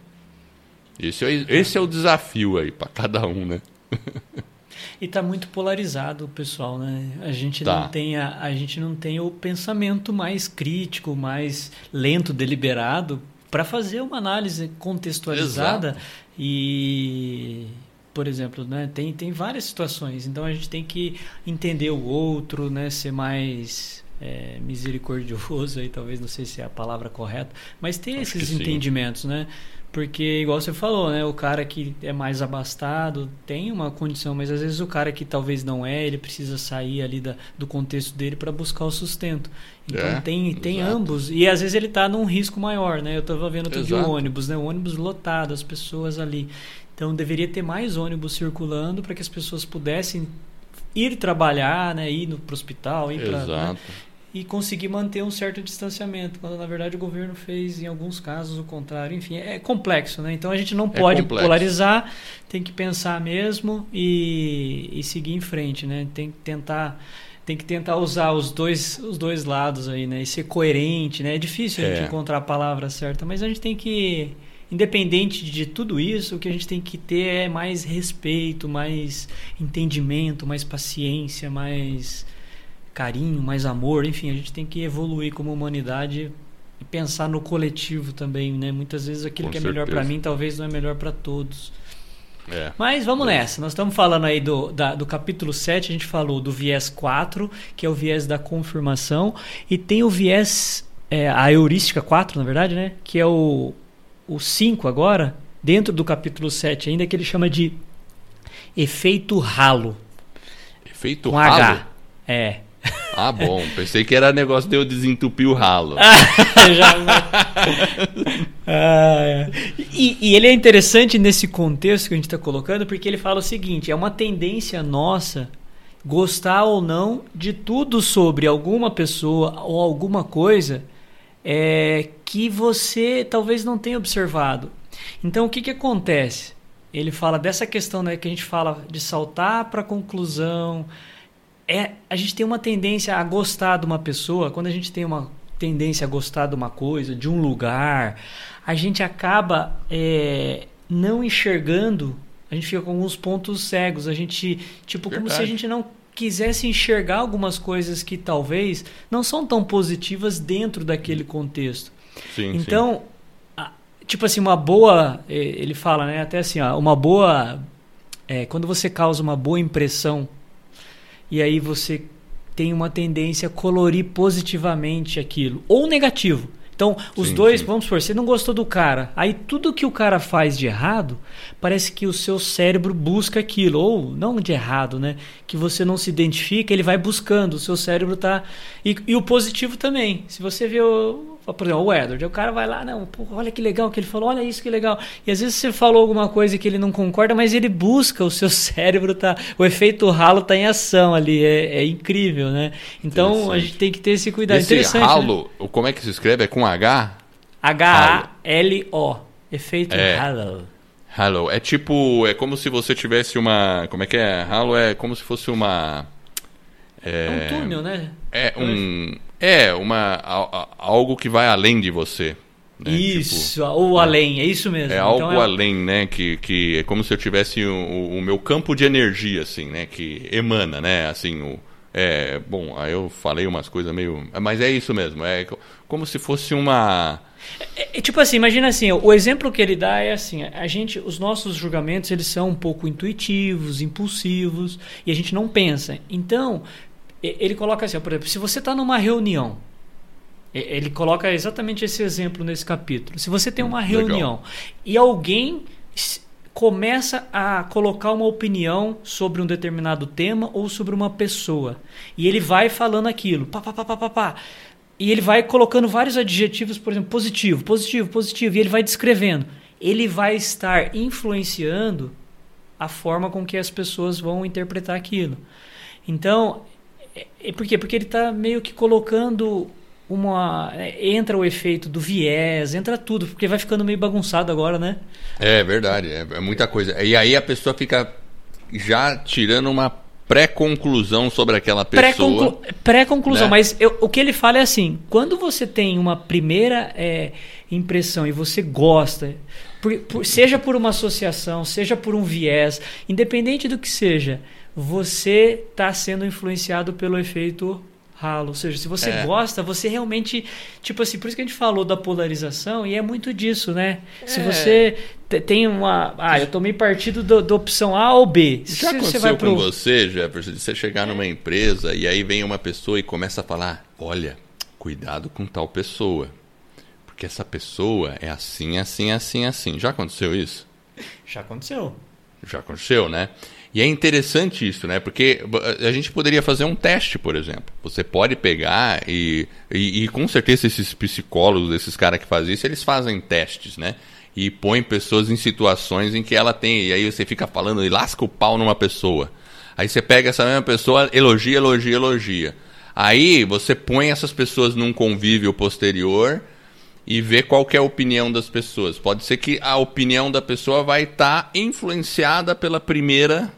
Esse é, esse é o desafio aí para cada um, né? <laughs> E está muito polarizado o pessoal, né? A gente, tá. não tem a, a gente não tem o pensamento mais crítico, mais lento, deliberado para fazer uma análise contextualizada Exato. e por exemplo, né, tem, tem várias situações, então a gente tem que entender o outro, né, ser mais é, misericordioso, aí talvez não sei se é a palavra correta, mas ter Acho esses entendimentos, né? Porque, igual você falou, né? O cara que é mais abastado tem uma condição, mas às vezes o cara que talvez não é, ele precisa sair ali da, do contexto dele para buscar o sustento. Então é, tem, tem ambos. E às vezes ele está num risco maior, né? Eu estava vendo outro dia o ônibus, né? O ônibus lotado, as pessoas ali. Então deveria ter mais ônibus circulando para que as pessoas pudessem ir trabalhar, né? Ir para o hospital, ir para. Né? E conseguir manter um certo distanciamento, quando na verdade o governo fez em alguns casos o contrário. Enfim, é complexo, né? Então a gente não é pode polarizar, tem que pensar mesmo e, e seguir em frente, né? Tem que tentar tem que tentar usar os dois, os dois lados aí, né? E ser coerente, né? É difícil a gente é. encontrar a palavra certa, mas a gente tem que independente de tudo isso, o que a gente tem que ter é mais respeito, mais entendimento, mais paciência, mais carinho, mais amor, enfim, a gente tem que evoluir como humanidade e pensar no coletivo também, né? Muitas vezes aquilo Com que é melhor para mim talvez não é melhor para todos. É. Mas vamos é. nessa. Nós estamos falando aí do, da, do capítulo 7, a gente falou do viés 4, que é o viés da confirmação, e tem o viés, é, a heurística 4, na verdade, né? Que é o, o 5 agora, dentro do capítulo 7 ainda, que ele chama de efeito ralo. Efeito com ralo? H. É. Ah, bom. Pensei que era negócio de eu desentupir o ralo. <laughs> Já... ah, é. e, e, ele é interessante nesse contexto que a gente está colocando, porque ele fala o seguinte: é uma tendência nossa gostar ou não de tudo sobre alguma pessoa ou alguma coisa é, que você talvez não tenha observado. Então, o que, que acontece? Ele fala dessa questão né, que a gente fala de saltar para a conclusão é a gente tem uma tendência a gostar de uma pessoa, quando a gente tem uma tendência a gostar de uma coisa, de um lugar, a gente acaba é, não enxergando, a gente fica com alguns pontos cegos, a gente, tipo, Verdade. como se a gente não quisesse enxergar algumas coisas que talvez não são tão positivas dentro daquele contexto. Sim, então, sim. Tipo assim, uma boa, ele fala, né, até assim, ó, uma boa, é, quando você causa uma boa impressão e aí você tem uma tendência a colorir positivamente aquilo, ou negativo. Então, os Sim, dois, sim. vamos supor, você não gostou do cara. Aí tudo que o cara faz de errado, parece que o seu cérebro busca aquilo. Ou não de errado, né? Que você não se identifica, ele vai buscando. O seu cérebro tá. E, e o positivo também. Se você vê o. Por exemplo, o Edward, o cara vai lá, não, pô, olha que legal que ele falou, olha isso que legal. E às vezes você falou alguma coisa que ele não concorda, mas ele busca, o seu <laughs> cérebro tá. O efeito ralo tá em ação ali. É, é incrível, né? Então a gente tem que ter esse cuidado. Esse Interessante. né? ralo, como é que se escreve? É com H? H-A-L-O. Efeito É. halo. Halo. É tipo, é como se você tivesse uma, como é que é? Halo é como se fosse uma É um túnel, né? É um é uma algo que vai além de você. né? Isso, ou além, é isso mesmo. Tipo, é Então algo além, né? Que, que é como se eu tivesse o, o- meu campo de energia, assim, né? Que emana, né? Assim, o, é, bom, aí eu falei umas coisas meio. Mas é isso mesmo. É co- como se fosse uma. É, é tipo assim, imagina assim, o exemplo que ele dá é assim, a gente, os nossos julgamentos, eles são um pouco intuitivos, impulsivos, e a gente não pensa. Então, ele coloca assim, por exemplo, se você está numa reunião, ele coloca exatamente esse exemplo nesse capítulo. Se você tem uma legal. reunião e alguém começa a colocar uma opinião sobre um determinado tema ou sobre uma pessoa, e ele vai falando aquilo, pá, pá, pá, pá, pá, pá, e ele vai colocando vários adjetivos, por exemplo, positivo, positivo, positivo, e ele vai descrevendo. Ele vai estar influenciando a forma com que as pessoas vão interpretar aquilo. Então, é, é por quê? Porque ele está meio que colocando uma. é, Entra o efeito do viés, entra tudo, porque vai ficando meio bagunçado agora, né? É verdade, é, é muita coisa. E aí a pessoa fica já tirando uma pré-conclusão sobre aquela pessoa. Pré-conclu- Pré-conclusão, né? mas eu- o que ele fala é assim: quando você tem uma primeira é, impressão e você gosta, por- por- seja por uma associação, seja por um viés, independente do que seja, você está sendo influenciado pelo efeito ralo. Ou seja, se você É. gosta, você realmente. Tipo assim, por isso que a gente falou da polarização, e é muito disso, né? Se É. você te- tem uma. Ah, eu tomei partido do- da opção A ou B. Já Se aconteceu você vai com pro. você, Jefferson, de você chegar numa empresa e aí vem uma pessoa e começa a falar: olha, cuidado com tal pessoa. Porque essa pessoa é assim, assim, assim, assim. Já aconteceu isso? Já aconteceu. Já aconteceu, né? E é interessante isso, né? Porque a gente poderia fazer um teste, por exemplo. Você pode pegar e, e, e com certeza esses psicólogos, esses caras que fazem isso, eles fazem testes, né? E põem pessoas em situações em que ela tem. E aí você fica falando e lasca o pau numa pessoa. Aí você pega essa mesma pessoa, elogia, elogia, elogia. Aí você põe essas pessoas num convívio posterior e vê qual é a opinião das pessoas. Pode ser que a opinião da pessoa vai estar influenciada pela primeira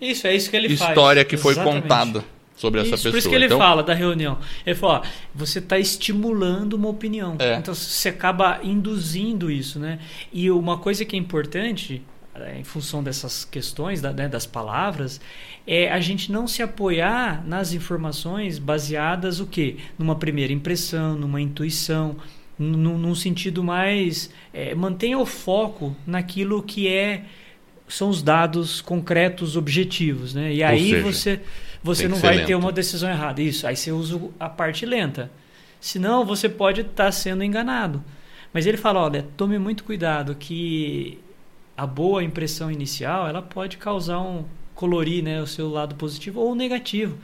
Isso, é isso que ele faz. história que foi Exatamente. contada sobre essa Isso, pessoa. Por isso que ele então, fala da reunião. Ele fala, ó, você está estimulando uma opinião. É. Então você acaba induzindo isso, né? E uma coisa que é importante, eh, em função dessas questões, da- né, das palavras, é a gente não se apoiar nas informações baseadas o quê? Numa primeira impressão, numa intuição, num, num sentido mais. eh, mantenha o foco naquilo que é são os dados concretos, objetivos, né? E aí seja, você você não vai lento. ter uma decisão errada. Isso, aí você usa a parte lenta. Senão você pode estar sendo enganado. Mas ele fala, olha, tome muito cuidado que a boa impressão inicial, ela pode causar um colorir, né, o seu lado positivo ou negativo.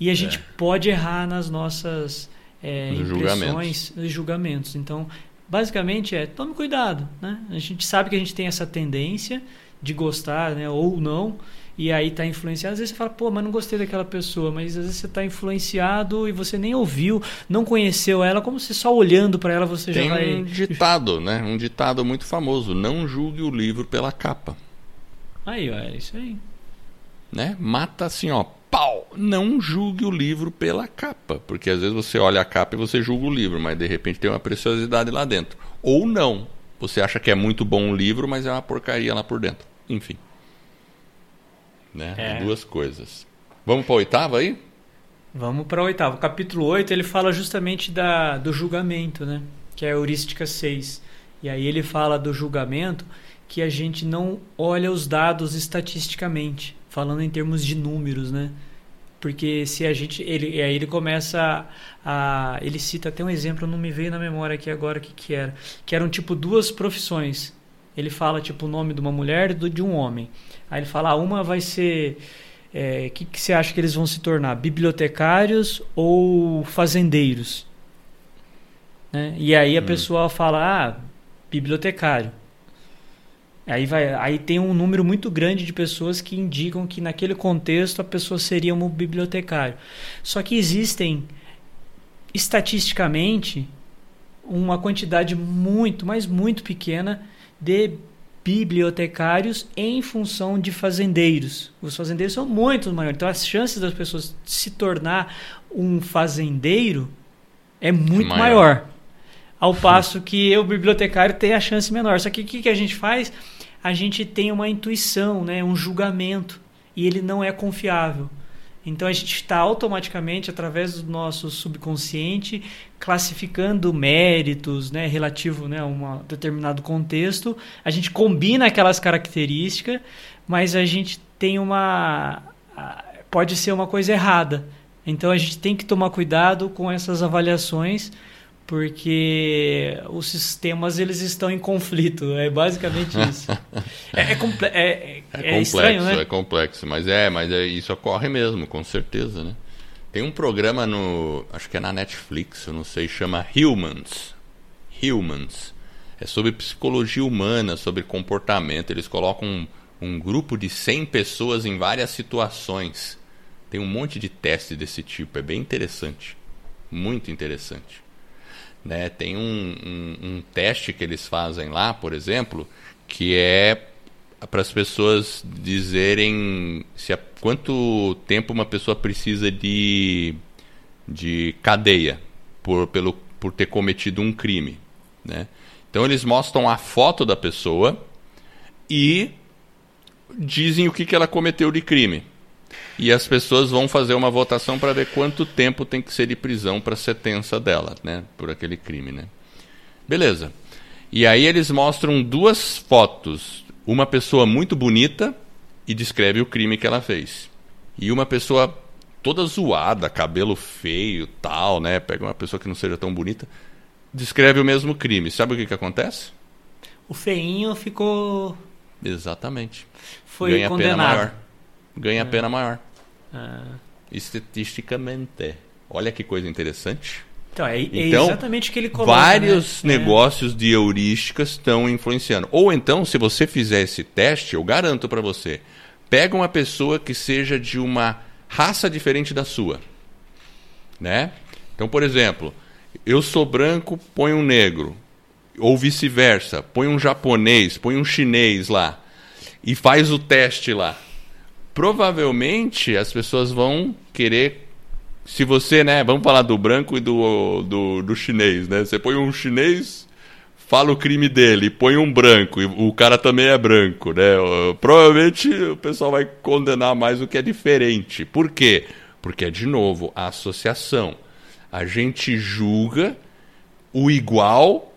E a gente pode errar nas nossas é, Nos impressões e julgamentos. Então, basicamente é, tome cuidado, né? A gente sabe que a gente tem essa tendência de gostar, né, ou não, e aí tá influenciado. Às vezes você fala, pô, mas não gostei daquela pessoa, mas às vezes você tá influenciado e você nem ouviu, não conheceu ela, como se só olhando para ela você Tem já vai um ditado, né? Um ditado muito famoso: não julgue o livro pela capa. Aí, ó, é isso aí. Né? Mata assim, ó, pau! Não julgue o livro pela capa. Porque às vezes você olha a capa e você julga o livro, mas de repente tem uma preciosidade lá dentro. Ou não. Você acha que é muito bom o livro, mas é uma porcaria lá por dentro. Enfim. Né? É. Duas coisas. Vamos para a oitava aí? Vamos para o oitavo. O capítulo 8 ele fala justamente da, do julgamento, né? que é a heurística 6. E aí ele fala do julgamento que a gente não olha os dados estatisticamente, falando em termos de números, né? Porque se a gente. Ele, aí ele começa a, a. Ele cita até um exemplo, não me veio na memória aqui agora o que, que era. Que eram tipo duas profissões. Ele fala tipo o nome de uma mulher e de um homem. Aí ele fala: ah, uma vai ser. O é, que, que você acha que eles vão se tornar? Bibliotecários ou fazendeiros? Né? E aí a hum. pessoa fala: ah, bibliotecário. Aí, vai, aí tem um número muito grande de pessoas que indicam que naquele contexto a pessoa seria um bibliotecário. Só que existem, estatisticamente, uma quantidade muito, mas muito pequena de bibliotecários em função de fazendeiros. Os fazendeiros são muito maiores. Então as chances das pessoas se tornar um fazendeiro é muito maior. maior. Ao passo que o bibliotecário tem a chance menor. Só que o que, que a gente faz? A gente tem uma intuição, né, um julgamento, e ele não é confiável. Então a gente está automaticamente, através do nosso subconsciente, classificando méritos né, relativo né, a um determinado contexto. A gente combina aquelas características, mas a gente tem uma. pode ser uma coisa errada. Então a gente tem que tomar cuidado com essas avaliações porque os sistemas eles estão em conflito. É basicamente <laughs> isso. é, é, é, é, é complexo, estranho, né? é complexo, mas é, mas é, isso ocorre mesmo, com certeza, né? Tem um programa no, acho que é na Netflix, eu não sei, chama Humans. Humans. É sobre psicologia humana, sobre comportamento. Eles colocam um, um grupo de 100 pessoas em várias situações. Tem um monte de teste desse tipo, é bem interessante. Muito interessante. Né? Tem um, um, um teste que eles fazem lá, por exemplo, que é para as pessoas dizerem se a, quanto tempo uma pessoa precisa de, de cadeia por, pelo, por ter cometido um crime. Né? Então eles mostram a foto da pessoa e dizem o que, que ela cometeu de crime. E as pessoas vão fazer uma votação para ver quanto tempo tem que ser de prisão para a sentença dela, né? Por aquele crime, né? Beleza. E aí eles mostram duas fotos. Uma pessoa muito bonita e descreve o crime que ela fez. E uma pessoa toda zoada, cabelo feio, tal, né? Pega uma pessoa que não seja tão bonita, descreve o mesmo crime. Sabe o que, que acontece? O feinho ficou. Exatamente. Foi Ganha condenado. pena maior ganha é. pena maior. Ah. Estatisticamente. Olha que coisa interessante. Então, é, é então, exatamente o que ele coloca. Vários né? É. negócios é. de heurísticas estão influenciando. Ou então, se você fizer esse teste, eu garanto para você, pega uma pessoa que seja de uma raça diferente da sua. Né? Então, por exemplo, eu sou branco, põe um negro. Ou vice-versa, põe um japonês, põe um chinês lá. E faz o teste lá provavelmente as pessoas vão querer. Se você, né? Vamos falar do branco e do, do, do chinês, né? Você põe um chinês, fala o crime dele, põe um branco, e o cara também é branco, né? Provavelmente o pessoal vai condenar mais o que é diferente. Por quê? Porque é, de novo, a associação. A gente julga o igual.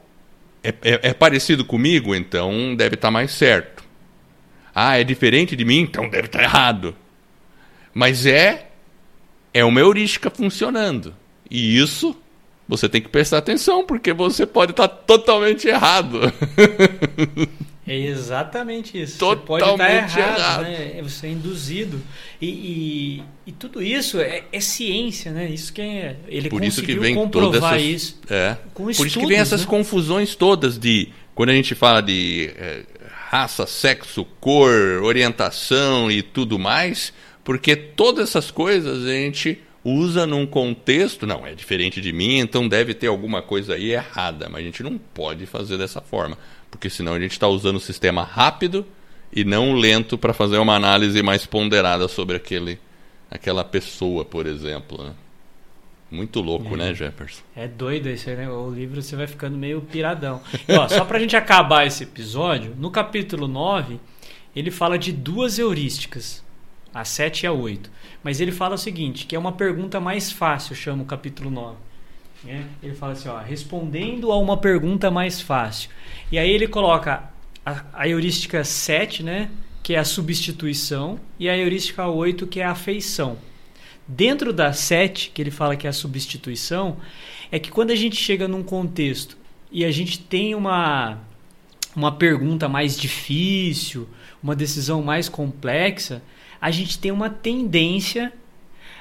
É, é, é parecido comigo, então deve estar tá mais certo. Ah, é diferente de mim, então deve estar errado. Mas é é uma heurística funcionando. E isso você tem que prestar atenção, porque você pode estar totalmente errado. É exatamente isso. Totalmente você pode estar errado, errado. Né? É, você é induzido. E, e, e tudo isso é, é, ciência, né? Isso que é. Ele Por isso que vem comprovar essas, isso. É. Por estudos, isso que vem essas né? confusões todas de. Quando a gente fala de é, raça, sexo, cor, orientação e tudo mais, porque todas essas coisas a gente usa num contexto, não, é diferente de mim, então deve ter alguma coisa aí errada, mas a gente não pode fazer dessa forma, porque senão a gente está usando o sistema rápido e não lento para fazer uma análise mais ponderada sobre aquele, aquela pessoa, por exemplo. Né? Muito louco, né, é. né, Jefferson? É doido esse, né? O livro você vai ficando meio piradão. E, ó, só pra gente acabar esse episódio, no capítulo 9, ele fala de duas heurísticas, a 7 e a 8. Mas ele fala o seguinte, que é uma pergunta mais fácil, chama o capítulo 9. É? Ele fala assim, ó, respondendo a uma pergunta mais fácil. E aí ele coloca a, a heurística 7, né, que é a substituição, e a heurística 8, que é a afeição. Dentro da sete, que ele fala que é a substituição, é que quando a gente chega num contexto e a gente tem uma, uma pergunta mais difícil, uma decisão mais complexa, a gente tem uma tendência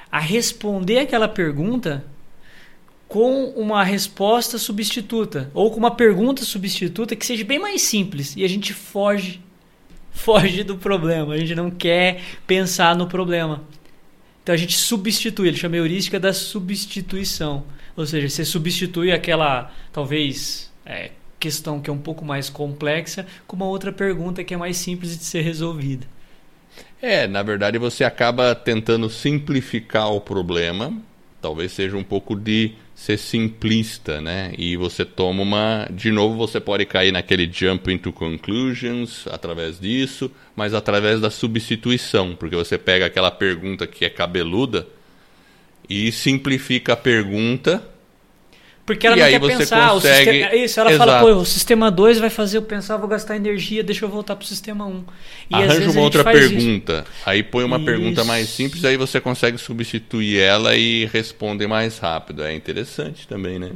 a responder aquela pergunta com uma resposta substituta ou com uma pergunta substituta que seja bem mais simples e a gente foge foge do problema, a gente não quer pensar no problema. Então a gente substitui, ele chama heurística da substituição. Ou seja, você substitui aquela, talvez, é, questão que é um pouco mais complexa com uma outra pergunta que é mais simples de ser resolvida. É, na verdade você acaba tentando simplificar o problema, talvez seja um pouco de ser simplista, né? E você toma uma. De novo, você pode cair naquele jump into conclusions através disso, mas através da substituição, porque você pega aquela pergunta que é cabeluda e simplifica a pergunta porque ela e não aí quer pensar. consegue... O sistema, isso, ela Exato. fala, pô, o sistema 2 vai fazer eu pensar, vou gastar energia, deixa eu voltar pro sistema 1. Um. E Arranja uma outra faz isso. pergunta. Aí põe uma pergunta mais Isso. simples, aí você consegue substituir ela e responde mais rápido. É interessante também, né?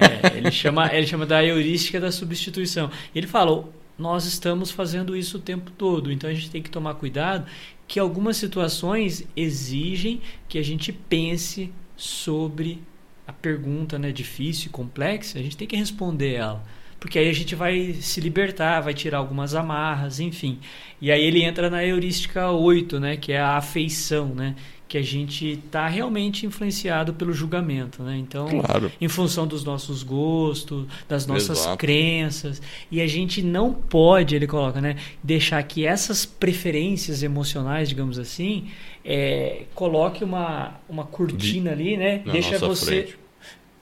É, ele, <laughs> chama, ele chama da heurística da substituição. Ele fala, nós estamos fazendo isso o tempo todo, então a gente tem que tomar cuidado que algumas situações exigem que a gente pense sobre a pergunta né, difícil, complexa, a gente tem que responder ela. Porque aí a gente vai se libertar, vai tirar algumas amarras, enfim. E aí ele entra na heurística 8, né, que é a afeição, né? Que a gente está realmente influenciado pelo julgamento, né? Então, Claro. em função dos nossos gostos, das nossas Exato. crenças. E a gente não pode, ele coloca, né, deixar que essas preferências emocionais, digamos assim, é, coloque uma, uma cortina ali, né? Na deixa você frente.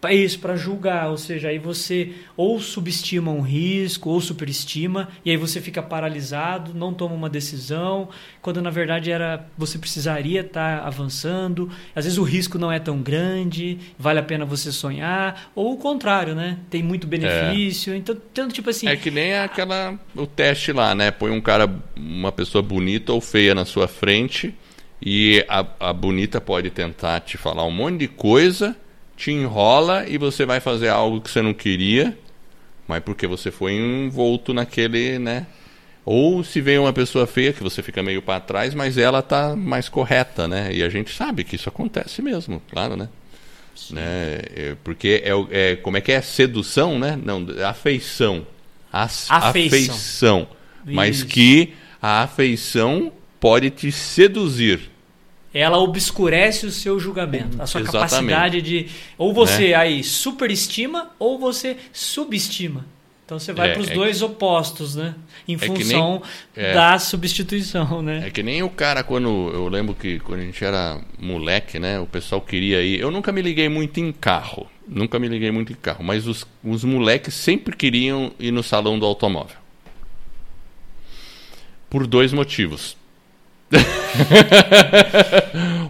Pra isso para julgar, ou seja, aí você ou subestima um risco ou superestima e aí você fica paralisado, não toma uma decisão, quando na verdade era você precisaria estar avançando. Às vezes o risco não é tão grande, vale a pena você sonhar, ou o contrário, né? Tem muito benefício. Então, tanto tipo assim, É que nem aquela o teste lá, né? Põe um cara, uma pessoa bonita ou feia na sua frente e a, a bonita pode tentar te falar um monte de coisa, te enrola e você vai fazer algo que você não queria, mas porque você foi envolto naquele, né? Ou se vem uma pessoa feia que você fica meio para trás, mas ela tá mais correta, né? E a gente sabe que isso acontece mesmo, claro, né? né? É, Porque é, é como é que é sedução, né? Não, afeição. As- Afeição. afeição. Mas que a afeição pode te seduzir. Ela obscurece o seu julgamento, a sua Exatamente. Né? capacidade de ou você aí superestima ou você subestima. Então você vai É, para os é dois opostos, né? Em que nem- função é. da substituição, né? É que nem o cara quando eu lembro que quando a gente era moleque, né, o pessoal queria ir. Eu nunca me liguei muito em carro, nunca me liguei muito em carro, mas os, os moleques sempre queriam ir no salão do automóvel. Por dois motivos.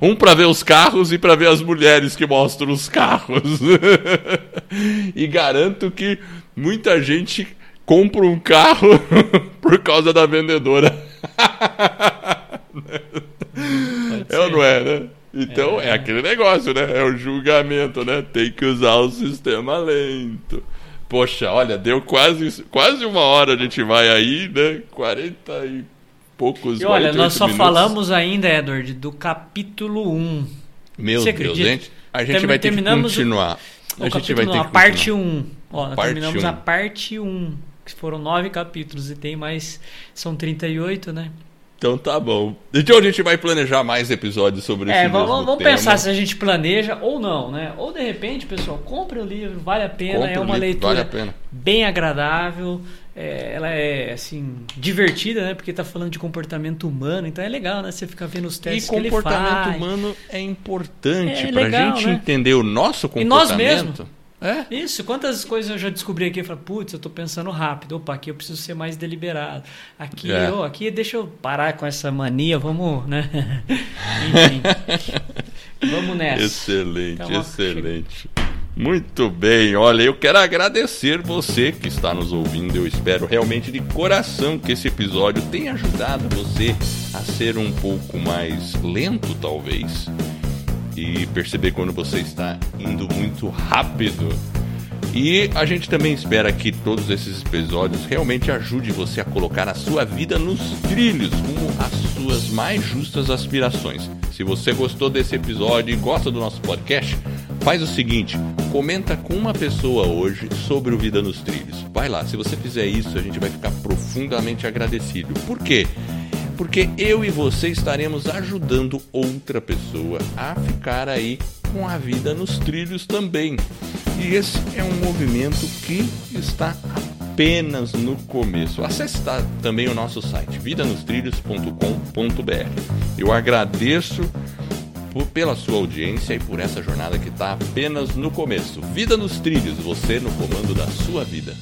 Um para ver os carros e para ver as mulheres que mostram os carros. e garanto que muita gente compra um carro <laughs> por causa da vendedora. É ou não é, né? Então é. aquele negócio, né? É o julgamento, né? Tem que usar o sistema lento. Poxa, olha, deu quase, quase uma hora a gente vai aí, né? 40 e poucos E olha, 48 nós só minutos. falamos ainda, Edward, do capítulo 1. Meu Você Deus, acredita? gente. A gente Termi- vai ter que o- continuar. O a gente vai ter a que parte continuar. 1. Ó, nós Parte terminamos um. a parte 1, que foram nove capítulos e tem mais. São 38, né? Então tá bom. Então a gente vai planejar mais episódios sobre É, esse vamos, mesmo vamos tema. pensar se a gente planeja ou não, né? Ou de repente, pessoal, compre o livro, vale a pena, Compre é uma livro, leitura vale a pena. bem agradável, é, ela é assim divertida, né? Porque tá falando de comportamento humano, então é legal, né? Você ficar vendo os E testes que ele comportamento faz. humano é importante É pra legal, gente né? entender o nosso E nós comportamento. É. Isso, quantas coisas eu já descobri aqui, eu falo, putz, eu tô pensando rápido, opa, aqui eu preciso ser mais deliberado. Aqui, É. ô, aqui deixa eu parar com essa mania, vamos, né? <laughs> Enfim. vamos nessa. Excelente, Então, ó, excelente. Muito bem, olha, eu quero agradecer você que está nos ouvindo. Eu espero realmente de coração que esse episódio tenha ajudado você a ser um pouco mais lento, talvez. E perceber quando você está indo muito rápido. E a gente também espera que todos esses episódios realmente ajudem você a colocar a sua vida nos trilhos, como as suas mais justas aspirações. Se você gostou desse episódio e gosta do nosso podcast, faz o seguinte: comenta com uma pessoa hoje sobre o Vida nos Trilhos. Vai lá, se você fizer isso, a gente vai ficar profundamente agradecido. Por quê? Porque eu e você estaremos ajudando outra pessoa a ficar aí com a vida nos trilhos também. E esse é um movimento que está apenas no começo. Acesse também o nosso site vidanostrilhos.com.br. Eu agradeço pela sua audiência e por essa jornada que está apenas no começo. Vida nos trilhos, você no comando da sua vida.